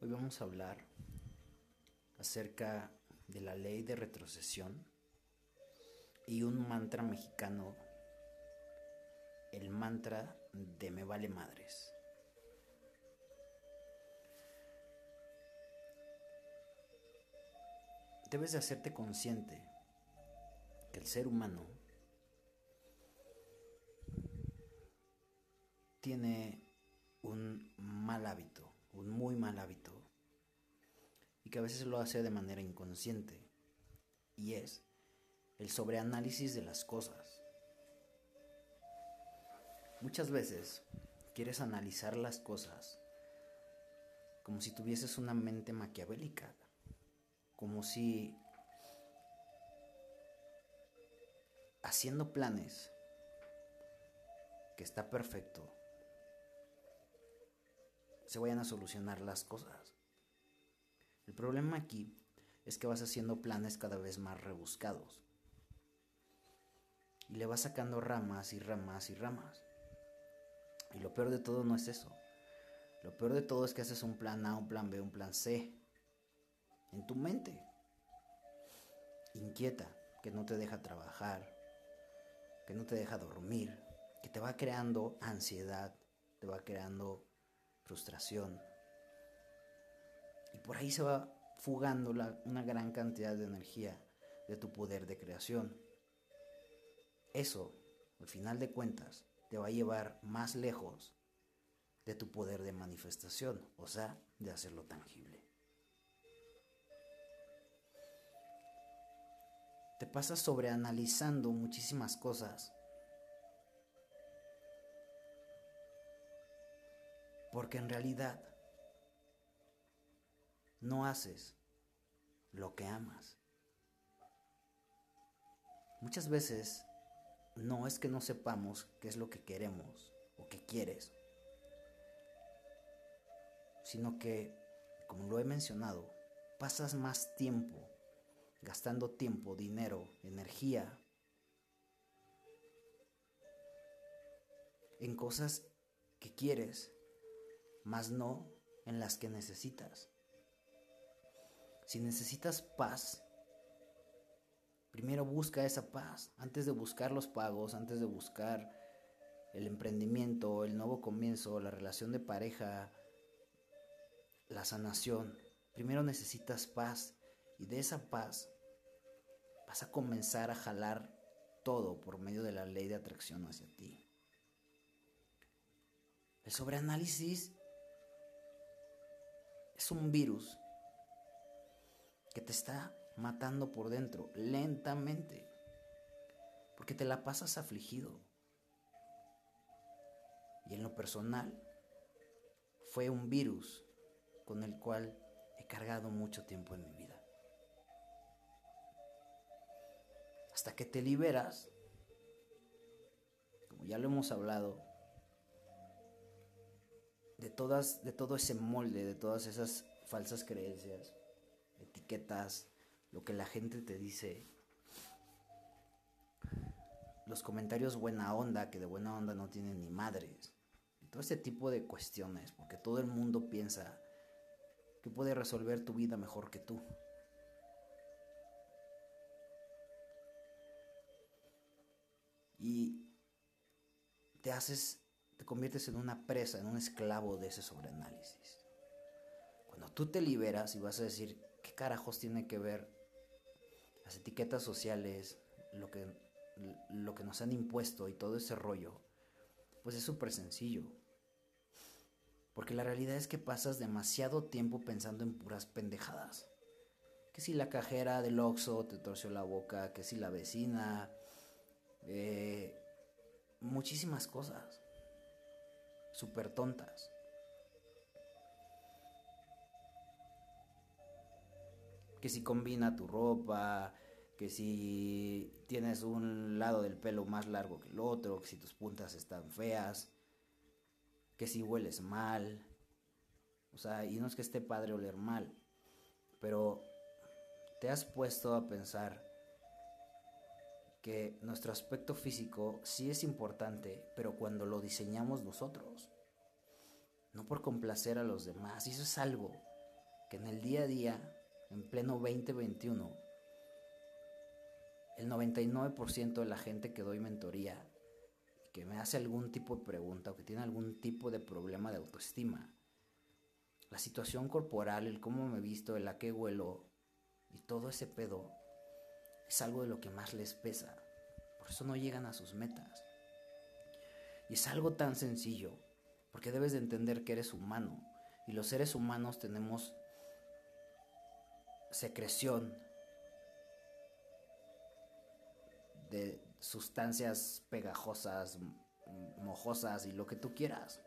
Hoy vamos a hablar acerca de la ley de retrocesión y un mantra mexicano, el mantra de me vale madres. Debes de hacerte consciente que el ser humano tiene un mal hábito, muy mal hábito, y que a veces lo hace de manera inconsciente, y es el sobreanálisis de las cosas. Muchas veces quieres analizar las cosas como si tuvieses una mente maquiavélica, como si haciendo planes que está perfecto se vayan a solucionar las cosas. El problema aquí es que vas haciendo planes cada vez más rebuscados. Y le vas sacando ramas y ramas y ramas. Y lo peor de todo no es eso. Lo peor de todo es que haces un plan A, un plan B, un plan C. En tu mente. Inquieta, que no te deja trabajar, que no te deja dormir, que te va creando ansiedad, te va creando frustración. Y por ahí se va fugando una gran cantidad de energía de tu poder de creación. Eso, al final de cuentas, te va a llevar más lejos de tu poder de manifestación, o sea, de hacerlo tangible. Te pasas sobreanalizando muchísimas cosas Porque en realidad no haces lo que amas. Muchas veces no es que no sepamos qué es lo que queremos o qué quieres, sino que, como lo he mencionado, pasas más tiempo gastando tiempo, dinero, energía en cosas que quieres mas no en las que necesitas. Si necesitas paz, primero busca esa paz, antes de buscar los pagos, antes de buscar el emprendimiento, el nuevo comienzo, la relación de pareja, la sanación. Primero necesitas paz y de esa paz vas a comenzar a jalar todo por medio de la ley de atracción hacia ti. El sobreanálisis es un virus que te está matando por dentro lentamente. Porque te la pasas afligido. Y en lo personal, fue un virus con el cual he cargado mucho tiempo en mi vida. Hasta que te liberas, como ya lo hemos hablado, de todas, de todo ese molde, de todas esas falsas creencias, etiquetas, lo que la gente te dice, los comentarios buena onda, que de buena onda no tienen ni madres, todo ese tipo de cuestiones, porque todo el mundo piensa que puede resolver tu vida mejor que tú. Y te haces te conviertes en una presa, en un esclavo de ese sobreanálisis. Cuando tú te liberas y vas a decir, ¿qué carajos tiene que ver las etiquetas sociales, lo que, lo que nos han impuesto y todo ese rollo? Pues es súper sencillo. Porque la realidad es que pasas demasiado tiempo pensando en puras pendejadas. Que si la cajera del Oxxo te torció la boca, que si la vecina, eh, muchísimas cosas súper tontas. Que si combina tu ropa, que si tienes un lado del pelo más largo que el otro, que si tus puntas están feas, que si hueles mal. O sea, y no es que esté padre oler mal, pero te has puesto a pensar que nuestro aspecto físico sí es importante, pero cuando lo diseñamos nosotros, no por complacer a los demás, y eso es algo que en el día a día, en pleno 2021, el 99% de la gente que doy mentoría, que me hace algún tipo de pregunta o que tiene algún tipo de problema de autoestima, la situación corporal, el cómo me visto, el a qué huelo y todo ese pedo es algo de lo que más les pesa. Por eso no llegan a sus metas. Y es algo tan sencillo, porque debes de entender que eres humano y los seres humanos tenemos secreción de sustancias pegajosas, mojosas y lo que tú quieras.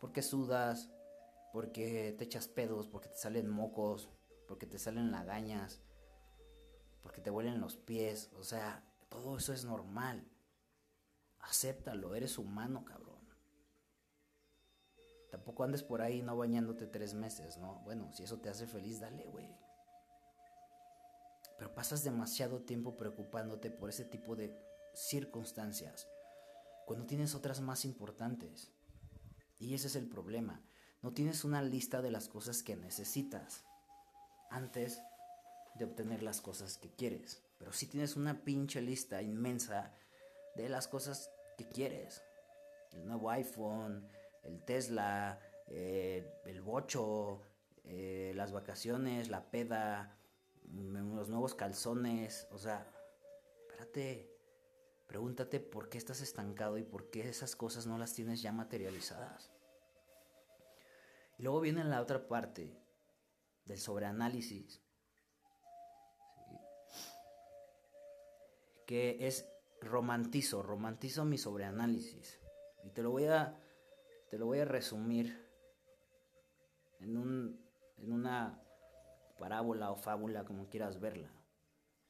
Porque sudas, porque te echas pedos, porque te salen mocos, porque te salen lagañas, porque te huelen los pies, o sea, todo eso es normal. Acéptalo, eres humano, cabrón. Tampoco andes por ahí no bañándote tres meses, ¿no? Bueno, si eso te hace feliz, dale, güey. Pero pasas demasiado tiempo preocupándote por ese tipo de circunstancias cuando tienes otras más importantes. Y ese es el problema. No tienes una lista de las cosas que necesitas antes de obtener las cosas que quieres. Pero sí tienes una pinche lista inmensa de las cosas que quieres. El nuevo iPhone, el Tesla, eh, el bocho, eh, las vacaciones, la peda, mm, los nuevos calzones. O sea, espérate, pregúntate por qué estás estancado y por qué esas cosas no las tienes ya materializadas. Y luego viene la otra parte del sobreanálisis, que es romantizo, romantizo mi sobreanálisis. Y te lo voy a, te lo voy a resumir en, un, en una parábola o fábula, como quieras verla,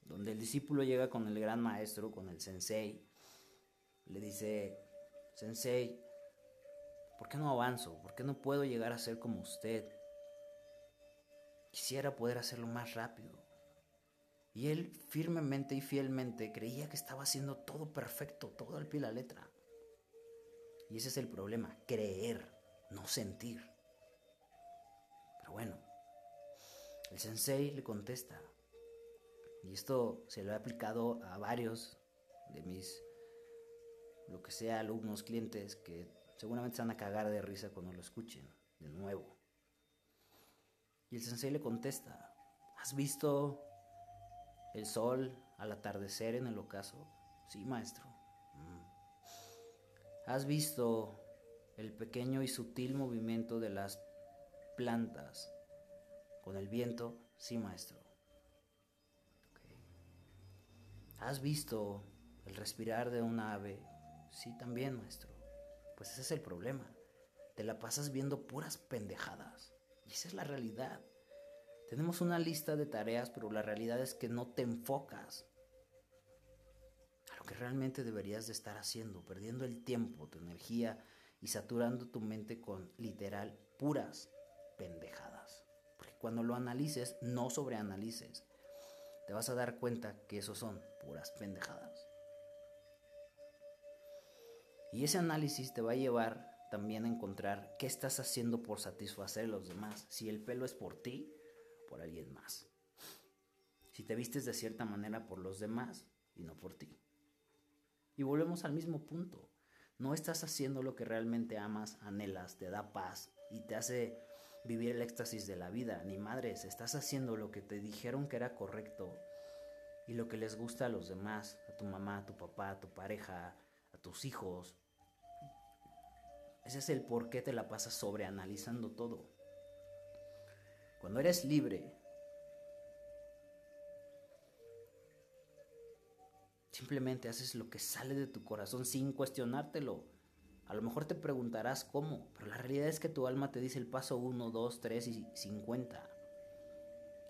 donde el discípulo llega con el gran maestro, con el sensei, le dice, sensei, ¿Por qué no avanzo? ¿Por qué no puedo llegar a ser como usted? Quisiera poder hacerlo más rápido. Y él firmemente y fielmente creía que estaba haciendo todo perfecto, todo al pie de la letra. Y ese es el problema, creer, no sentir. Pero bueno, el sensei le contesta, y esto se lo he aplicado a varios de mis, lo que sea, alumnos, clientes, que Seguramente se van a cagar de risa cuando lo escuchen de nuevo. Y el sensei le contesta, ¿has visto el sol al atardecer en el ocaso? Sí, maestro. Mm. ¿Has visto el pequeño y sutil movimiento de las plantas con el viento? Sí, maestro. ¿Has visto el respirar de un ave? Sí, también, maestro. Pues ese es el problema. Te la pasas viendo puras pendejadas. Y esa es la realidad. Tenemos una lista de tareas, pero la realidad es que no te enfocas a lo que realmente deberías de estar haciendo, perdiendo el tiempo, tu energía y saturando tu mente con literal puras pendejadas. Porque cuando lo analices, no sobreanalices, te vas a dar cuenta que eso son puras pendejadas. Y ese análisis te va a llevar también a encontrar qué estás haciendo por satisfacer a los demás. Si el pelo es por ti, por alguien más. Si te vistes de cierta manera por los demás y no por ti. Y volvemos al mismo punto. No estás haciendo lo que realmente amas, anhelas, te da paz y te hace vivir el éxtasis de la vida. Ni madres, estás haciendo lo que te dijeron que era correcto y lo que les gusta a los demás, a tu mamá, a tu papá, a tu pareja, a tus hijos, ese es el por qué te la pasas sobreanalizando todo. Cuando eres libre, simplemente haces lo que sale de tu corazón sin cuestionártelo. A lo mejor te preguntarás cómo, pero la realidad es que tu alma te dice el paso 1, 2, 3 y 50.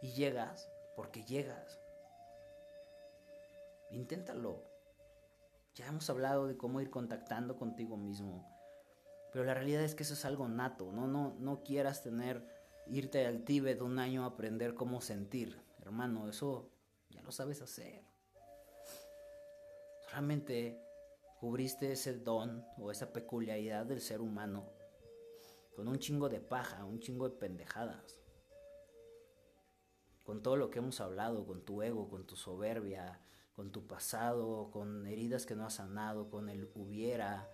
Y llegas porque llegas. Inténtalo. Ya hemos hablado de cómo ir contactando contigo mismo, pero la realidad es que eso es algo nato, ¿no? No, no quieras tener, irte al Tíbet un año a aprender cómo sentir. Hermano, eso ya lo sabes hacer. Solamente cubriste ese don o esa peculiaridad del ser humano con un chingo de paja, un chingo de pendejadas. con todo lo que hemos hablado, con tu ego, con tu soberbia, con tu pasado, con heridas que no has sanado, con el hubiera,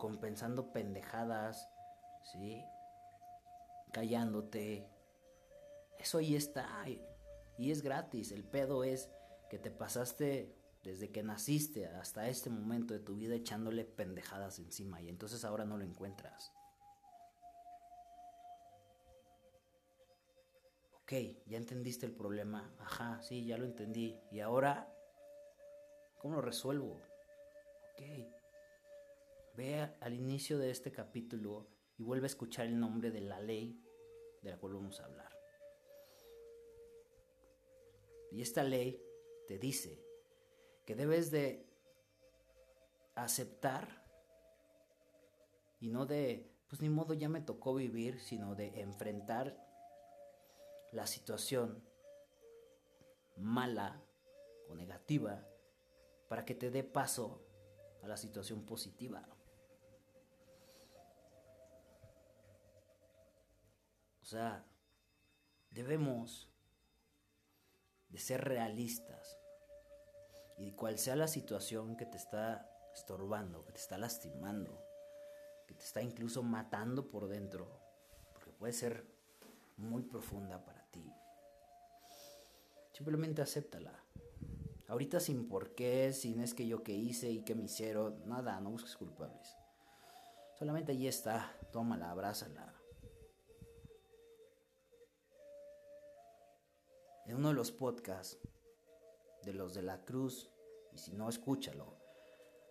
con pensando pendejadas, ¿sí? Callándote. Eso ahí está y es gratis. El pedo es que te pasaste desde que naciste hasta este momento de tu vida echándole pendejadas encima y entonces ahora no lo encuentras. Ok, ya entendiste el problema. Ajá, sí, ya lo entendí. ¿Y ahora cómo lo resuelvo? Ok. Ve al inicio de este capítulo y vuelve a escuchar el nombre de la ley de la cual vamos a hablar. Y esta ley te dice que debes de aceptar y no de, pues ni modo ya me tocó vivir, sino de enfrentar la situación mala o negativa para que te dé paso a la situación positiva. O sea, debemos de ser realistas y cual sea la situación que te está estorbando, que te está lastimando, que te está incluso matando por dentro, porque puede ser muy profunda para ti. Simplemente acéptala. Ahorita sin por qué, sin es que yo que hice y que me hicieron, nada, no busques culpables. Solamente ahí está, tómala, abrázala. En uno de los podcasts de los de la cruz, y si no, escúchalo.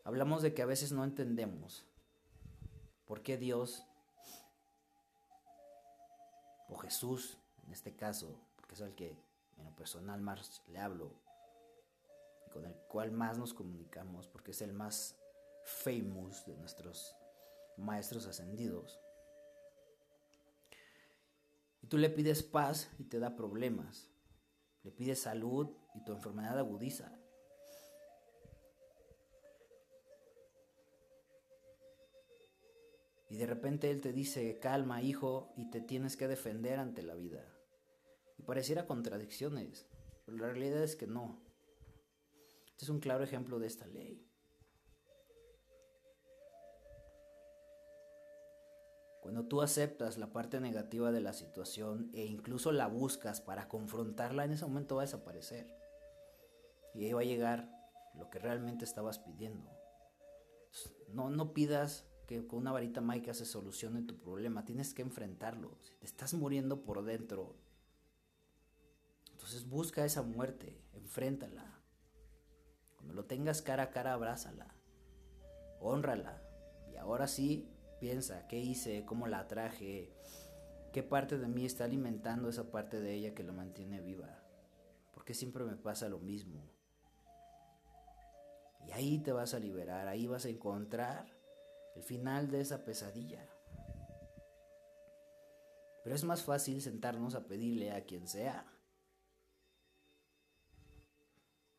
Hablamos de que a veces no entendemos por qué Dios o Jesús, en este caso, porque es el que en lo personal más le hablo y con el cual más nos comunicamos, porque es el más famous de nuestros maestros ascendidos. Y tú le pides paz y te da problemas. Le pides salud y tu enfermedad agudiza. Y de repente Él te dice, calma hijo, y te tienes que defender ante la vida. Y pareciera contradicciones, pero la realidad es que no. Este es un claro ejemplo de esta ley. Cuando tú aceptas la parte negativa de la situación e incluso la buscas para confrontarla, en ese momento va a desaparecer. Y ahí va a llegar lo que realmente estabas pidiendo. No, no pidas que con una varita mágica se solucione tu problema. Tienes que enfrentarlo. Si te estás muriendo por dentro, entonces busca esa muerte, enfréntala. Cuando lo tengas cara a cara, abrázala, honrala. Y ahora sí, piensa, ¿qué hice? ¿Cómo la traje? ¿Qué parte de mí está alimentando esa parte de ella que la mantiene viva? Porque siempre me pasa lo mismo. Y ahí te vas a liberar, ahí vas a encontrar el final de esa pesadilla. Pero es más fácil sentarnos a pedirle a quien sea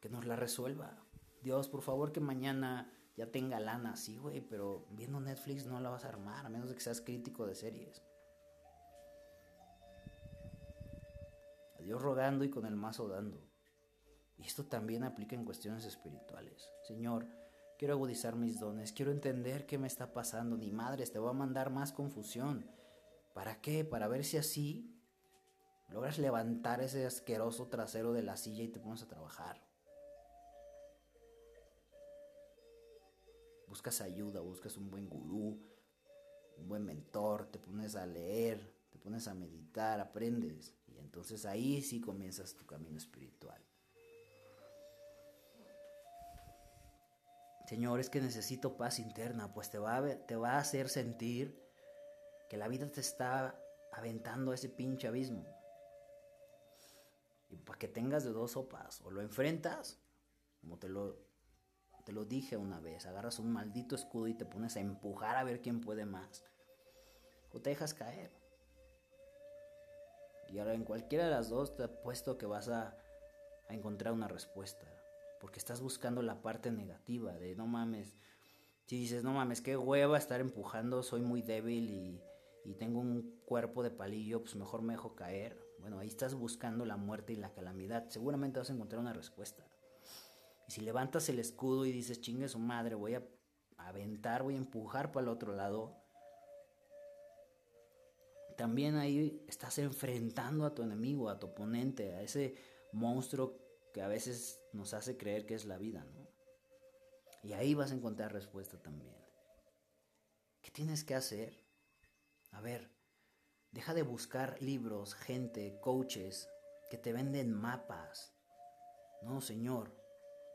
que nos la resuelva. Dios, por favor, que mañana ya tenga lana, sí, güey, pero viendo Netflix no la vas a armar, a menos de que seas crítico de series. A Dios rogando y con el mazo dando. Y esto también aplica en cuestiones espirituales. Señor, quiero agudizar mis dones, quiero entender qué me está pasando. Ni madres, te voy a mandar más confusión. ¿Para qué? Para ver si así logras levantar ese asqueroso trasero de la silla y te pones a trabajar. Buscas ayuda, buscas un buen gurú, un buen mentor, te pones a leer, te pones a meditar, aprendes. Y entonces ahí sí comienzas tu camino espiritual. Señor, es que necesito paz interna, pues te va, a, te va a hacer sentir que la vida te está aventando a ese pinche abismo. Y para que tengas de dos sopas, o lo enfrentas, como te lo te lo dije una vez, agarras un maldito escudo y te pones a empujar a ver quién puede más. O te dejas caer. Y ahora en cualquiera de las dos te apuesto que vas a, encontrar una respuesta. Porque estás buscando la parte negativa de no mames. Si dices, no mames, qué hueva estar empujando, soy muy débil y, y tengo un cuerpo de palillo, pues mejor me dejo caer. Bueno, ahí estás buscando la muerte y la calamidad. Seguramente vas a encontrar una respuesta. Y si levantas el escudo y dices, chingue su madre, voy a aventar, voy a empujar para el otro lado, también ahí estás enfrentando a tu enemigo, a tu oponente, a ese monstruo que a veces nos hace creer que es la vida, ¿no? Y ahí vas a encontrar respuesta también. ¿Qué tienes que hacer? A ver, deja de buscar libros, gente, coaches que te venden mapas. No, Señor,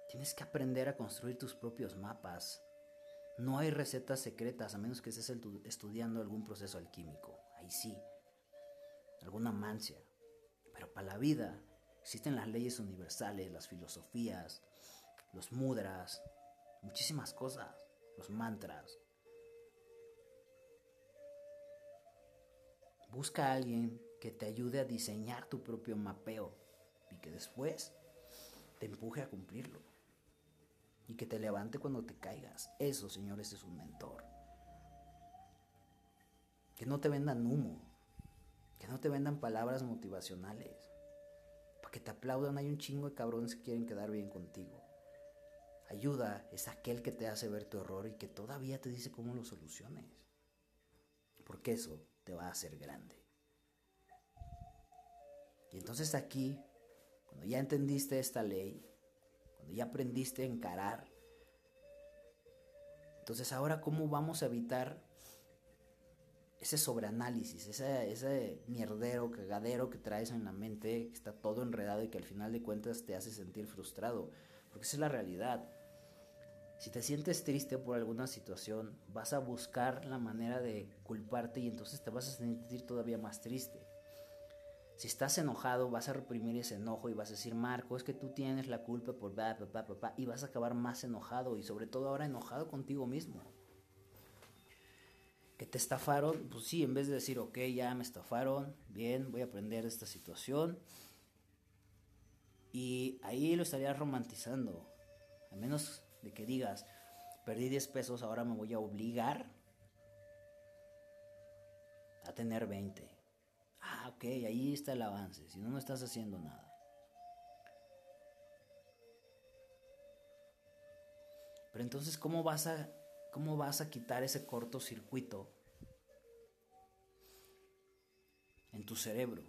tienes que aprender a construir tus propios mapas. No hay recetas secretas a menos que estés estudiando algún proceso alquímico. Ahí sí. Alguna mancia. Pero para la vida existen las leyes universales, las filosofías, los mudras, muchísimas cosas, los mantras. Busca a alguien que te ayude a diseñar tu propio mapeo y que después te empuje a cumplirlo. Y que te levante cuando te caigas. Eso, señores, es un mentor. Que no te vendan humo. Que no te vendan palabras motivacionales. Para que te aplaudan hay un chingo de cabrones que quieren quedar bien contigo. Ayuda es aquel que te hace ver tu error y que todavía te dice cómo lo soluciones. Porque eso te va a hacer grande. Y entonces aquí, cuando ya entendiste esta ley, cuando ya aprendiste a encarar, entonces ahora cómo vamos a evitar ese sobreanálisis, ese, ese mierdero, cagadero que traes en la mente, que está todo enredado y que al final de cuentas te hace sentir frustrado. Porque esa es la realidad. Si te sientes triste por alguna situación, vas a buscar la manera de culparte y entonces te vas a sentir todavía más triste. Si estás enojado, vas a reprimir ese enojo y vas a decir, Marco, es que tú tienes la culpa por bla, bla, bla, bla, y vas a acabar más enojado y sobre todo ahora enojado contigo mismo. Que te estafaron, pues sí, en vez de decir, ok, ya me estafaron, bien, voy a aprender de esta situación. Y ahí lo estarías romantizando. Al menos de que digas, perdí 10 pesos, ahora me voy a obligar a tener 20. Ok, ahí está el avance, si no, no estás haciendo nada. Pero entonces, ¿cómo vas a, cómo vas a quitar ese cortocircuito en tu cerebro?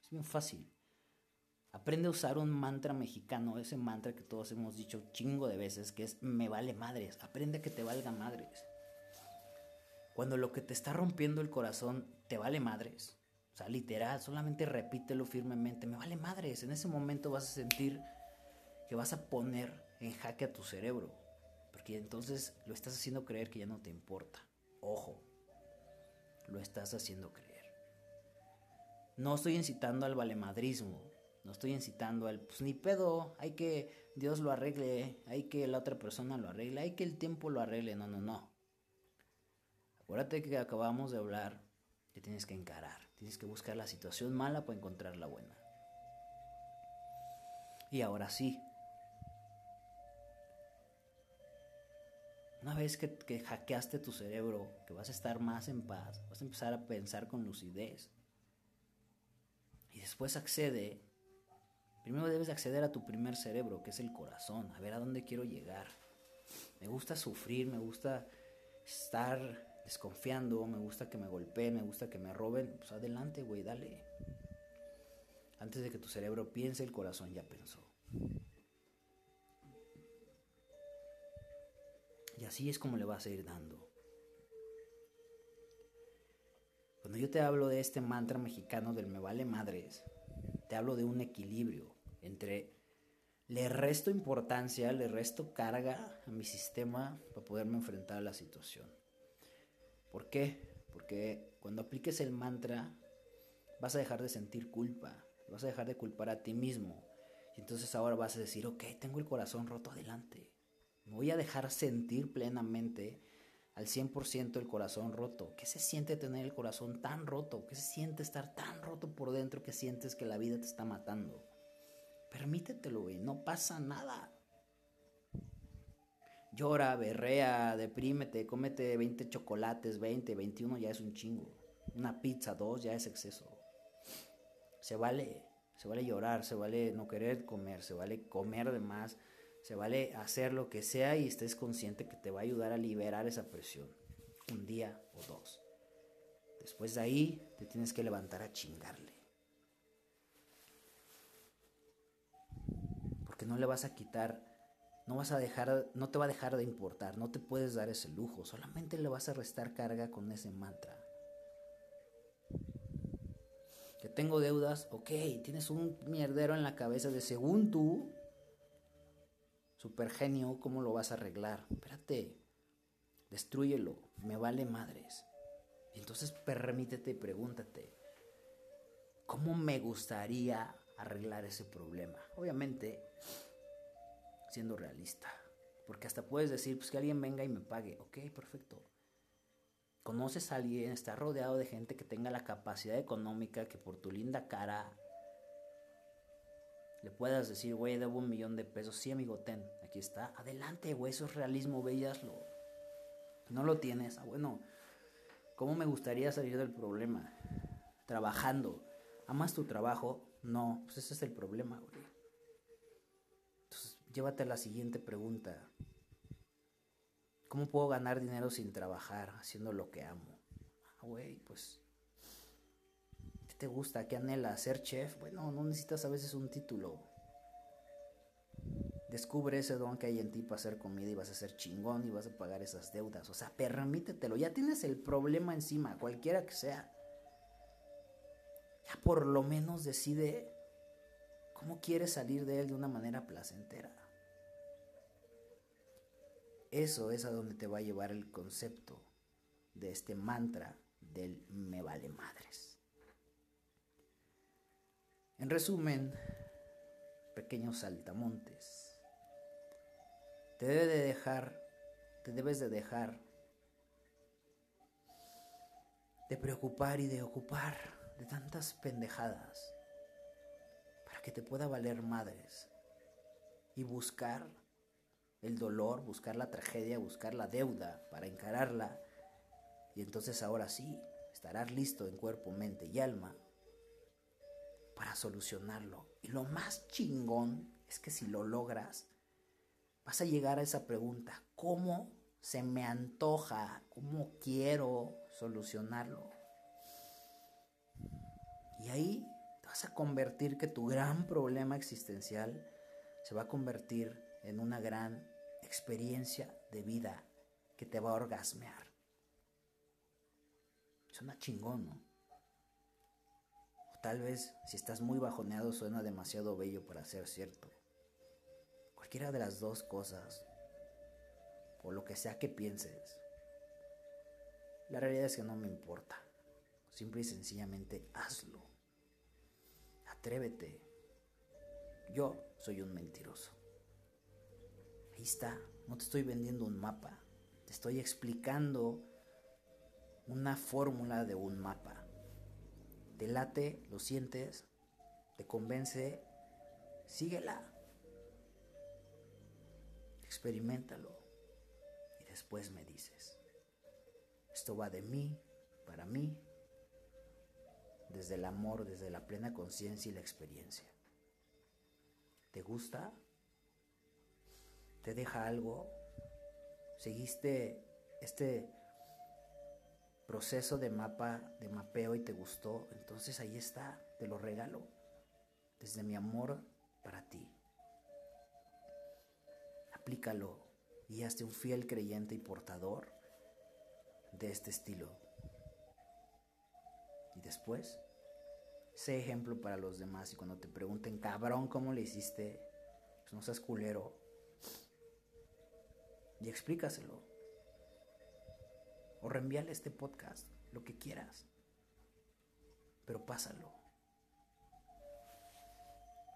Es bien fácil. Aprende a usar un mantra mexicano, ese mantra que todos hemos dicho chingo de veces, que es me vale madres. Aprende a que te valga madres. Cuando lo que te está rompiendo el corazón te vale madres, sea, literal, solamente repítelo firmemente, me vale madres. En ese momento vas a sentir que vas a poner en jaque a tu cerebro, porque entonces lo estás haciendo creer que ya no te importa. Ojo, lo estás haciendo creer. No estoy incitando al valemadrismo, no estoy incitando al, pues ni pedo, hay que Dios lo arregle, hay que la otra persona lo arregle, hay que el tiempo lo arregle. No, no, no. Acuérdate que acabamos de hablar que tienes que encarar, tienes que buscar la situación mala para encontrar la buena. Y ahora sí, una vez que, hackeaste tu cerebro, que vas a estar más en paz, vas a empezar a pensar con lucidez. Y después accede Primero debes acceder a tu primer cerebro, que es el corazón, a ver a dónde quiero llegar. Me gusta sufrir, me gusta estar desconfiando, me gusta que me golpeen, me gusta que me roben. Pues adelante, güey, dale. Antes de que tu cerebro piense, el corazón ya pensó. Y así es como le vas a ir dando. Cuando yo te hablo de este mantra mexicano del me vale madres, te hablo de un equilibrio entre le resto importancia, le resto carga a mi sistema para poderme enfrentar a la situación. ¿Por qué? Porque cuando apliques el mantra vas a dejar de sentir culpa, vas a dejar de culpar a ti mismo. Y entonces ahora vas a decir, ok, tengo el corazón roto adelante. Me voy a dejar sentir plenamente al 100% el corazón roto. ¿Qué se siente tener el corazón tan roto? ¿Qué se siente estar tan roto por dentro que sientes que la vida te está matando? Permítetelo, güey, no pasa nada. Llora, berrea, deprímete, cómete 20 chocolates, 20, 21 ya es un chingo. Una pizza, dos ya es exceso. Se vale, se vale llorar, se vale no querer comer, se vale comer de más, se vale hacer lo que sea y estés consciente que te va a ayudar a liberar esa presión. Un día o dos. Después de ahí te tienes que levantar a chingarle. Porque no le vas a quitar, no vas a dejar, no te va a dejar de importar, no te puedes dar ese lujo, solamente le vas a restar carga con ese mantra. Que tengo deudas, ok, tienes un mierdero en la cabeza de según tú, super genio, ¿cómo lo vas a arreglar? Espérate, destruyelo, me vale madres. Entonces permítete y pregúntate, ¿cómo me gustaría arreglar ese problema? Obviamente, siendo realista. Porque hasta puedes decir, pues que alguien venga y me pague. Ok, perfecto. Conoces a alguien, estás rodeado de gente que tenga la capacidad económica que por tu linda cara le puedas decir, güey, debo un millón de pesos. Sí, amigo, ten, aquí está. Adelante, güey, eso es realismo, veíaslo. No lo tienes. Ah, bueno, ¿cómo me gustaría salir del problema? Trabajando. ¿Amas tu trabajo? No, pues ese es el problema, güey. Llévate a la siguiente pregunta. ¿Cómo puedo ganar dinero sin trabajar, haciendo lo que amo? Ah, güey, pues te gusta? ¿Qué anhela? ¿Ser chef? Bueno, no necesitas a veces un título. Descubre ese don que hay en ti para hacer comida y vas a ser chingón y vas a pagar esas deudas. O sea, permítetelo. Ya tienes el problema encima, cualquiera que sea. Ya por lo menos decide cómo quieres salir de él de una manera placentera. Eso es a donde te va a llevar el concepto de este mantra del me vale madres. En resumen, pequeños saltamontes, te debe de dejar, te debes de dejar de preocupar y de ocupar de tantas pendejadas que te pueda valer madres y buscar el dolor, buscar la tragedia, buscar la deuda para encararla y entonces ahora sí estarás listo en cuerpo, mente y alma para solucionarlo. Y lo más chingón es que si lo logras, vas a llegar a esa pregunta, ¿cómo se me antoja? ¿Cómo quiero solucionarlo? Y ahí vas a convertir que tu gran problema existencial se va a convertir en una gran experiencia de vida que te va a orgasmear. Suena chingón, ¿no? Tal vez si estás muy bajoneado suena demasiado bello para ser cierto. Cualquiera de las dos cosas, o lo que sea que pienses, la realidad es que no me importa. Simple y sencillamente hazlo. Atrévete. Yo soy un mentiroso. Ahí está. No te estoy vendiendo un mapa. Te estoy explicando una fórmula de un mapa te late, lo sientes, te convence, síguela. Experimentalo y después me dices. Esto va de mí, para mí, desde el amor, desde la plena conciencia y la experiencia. ¿Te gusta? ¿Te deja algo? ¿Seguiste este proceso de mapa, de mapeo y te gustó, entonces ahí está, te lo regalo, desde mi amor para ti. Aplícalo y hazte un fiel creyente y portador de este estilo. Y después, sé ejemplo para los demás y cuando te pregunten, cabrón, ¿cómo le hiciste? Pues no seas culero. Y explícaselo o reenvíale este podcast, lo que quieras. Pero pásalo.